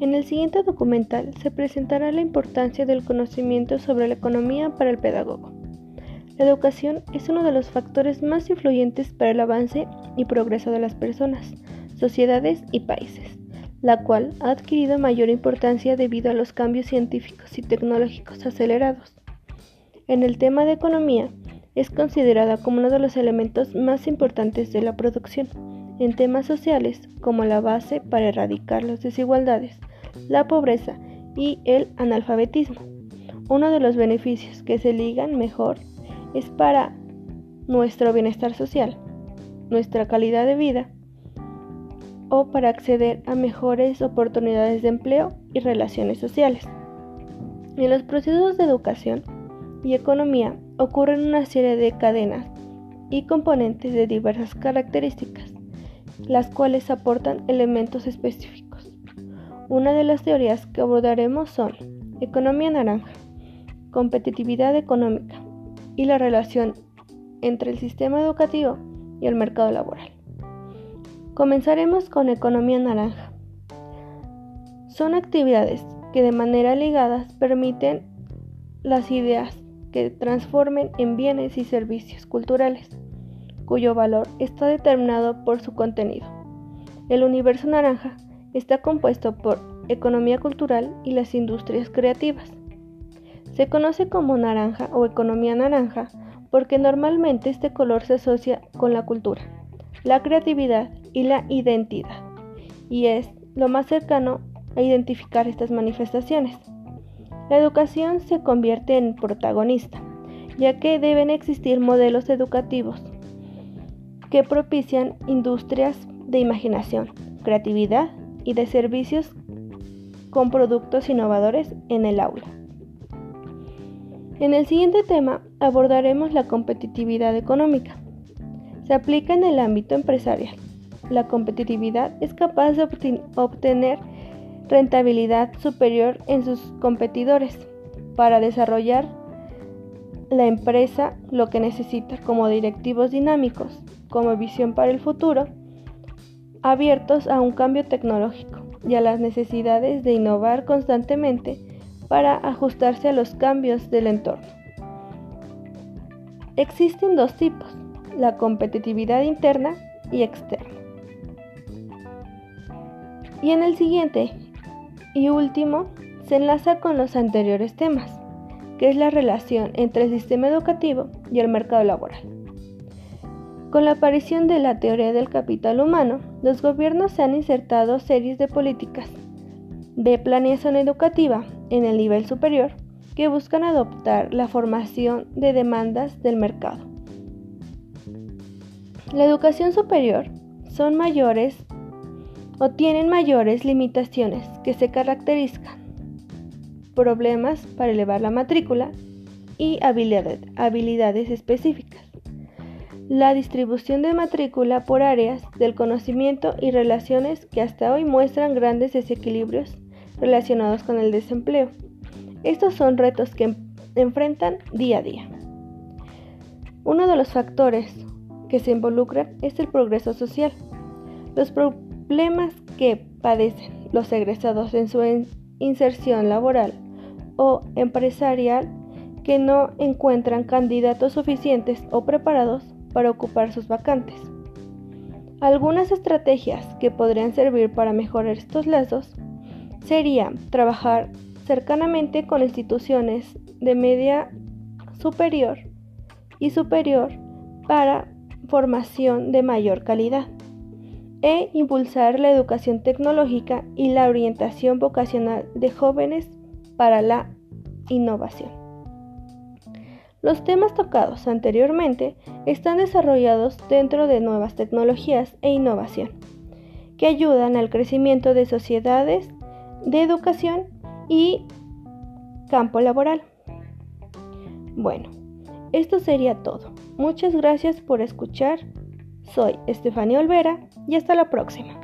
En el siguiente documental se presentará la importancia del conocimiento sobre la economía para el pedagogo. La educación es uno de los factores más influyentes para el avance y progreso de las personas, sociedades y países, la cual ha adquirido mayor importancia debido a los cambios científicos y tecnológicos acelerados. En el tema de economía, es considerada como uno de los elementos más importantes de la producción en temas sociales como la base para erradicar las desigualdades, la pobreza y el analfabetismo. Uno de los beneficios que se ligan mejor es para nuestro bienestar social, nuestra calidad de vida o para acceder a mejores oportunidades de empleo y relaciones sociales. En los procesos de educación y economía ocurren una serie de cadenas y componentes de diversas características, las cuales aportan elementos específicos. Una de las teorías que abordaremos son economía naranja, competitividad económica y la relación entre el sistema educativo y el mercado laboral. Comenzaremos con economía naranja. Son actividades que de manera ligadas permiten las ideas que transformen en bienes y servicios culturales, cuyo valor está determinado por su contenido. El universo naranja está compuesto por economía cultural y las industrias creativas. Se conoce como naranja o economía naranja porque normalmente este color se asocia con la cultura, la creatividad y la identidad, y es lo más cercano a identificar estas manifestaciones. La educación se convierte en protagonista, ya que deben existir modelos educativos que propician industrias de imaginación, creatividad y de servicios con productos innovadores en el aula. En el siguiente tema abordaremos la competitividad económica. Se aplica en el ámbito empresarial. La competitividad es capaz de obtener rentabilidad superior en sus competidores para desarrollar la empresa lo que necesita como directivos dinámicos, como visión para el futuro, abiertos a un cambio tecnológico y a las necesidades de innovar constantemente para ajustarse a los cambios del entorno. Existen dos tipos, la competitividad interna y externa. Y en el siguiente y último, se enlaza con los anteriores temas, que es la relación entre el sistema educativo y el mercado laboral. Con la aparición de la teoría del capital humano, los gobiernos se han insertado series de políticas de planeación educativa en el nivel superior que buscan adoptar la formación de demandas del mercado. La educación superior son mayores o tienen mayores limitaciones que se caracterizan problemas para elevar la matrícula y habilidades, habilidades específicas. La distribución de matrícula por áreas del conocimiento y relaciones que hasta hoy muestran grandes desequilibrios relacionados con el desempleo. Estos son retos que enfrentan día a día. Uno de los factores que se involucran es el progreso social. Los problemas que padecen los egresados en su inserción laboral o empresarial que no encuentran candidatos suficientes o preparados para ocupar sus vacantes. Algunas estrategias que podrían servir para mejorar estos lazos serían trabajar cercanamente con instituciones de media superior y superior para formación de mayor calidad e impulsar la educación tecnológica y la orientación vocacional de jóvenes para la innovación. Los temas tocados anteriormente están desarrollados dentro de nuevas tecnologías e innovación, que ayudan al crecimiento de sociedades, de educación y campo laboral. Bueno, esto sería todo. Muchas gracias por escuchar soy Estefanía Olvera y hasta la próxima.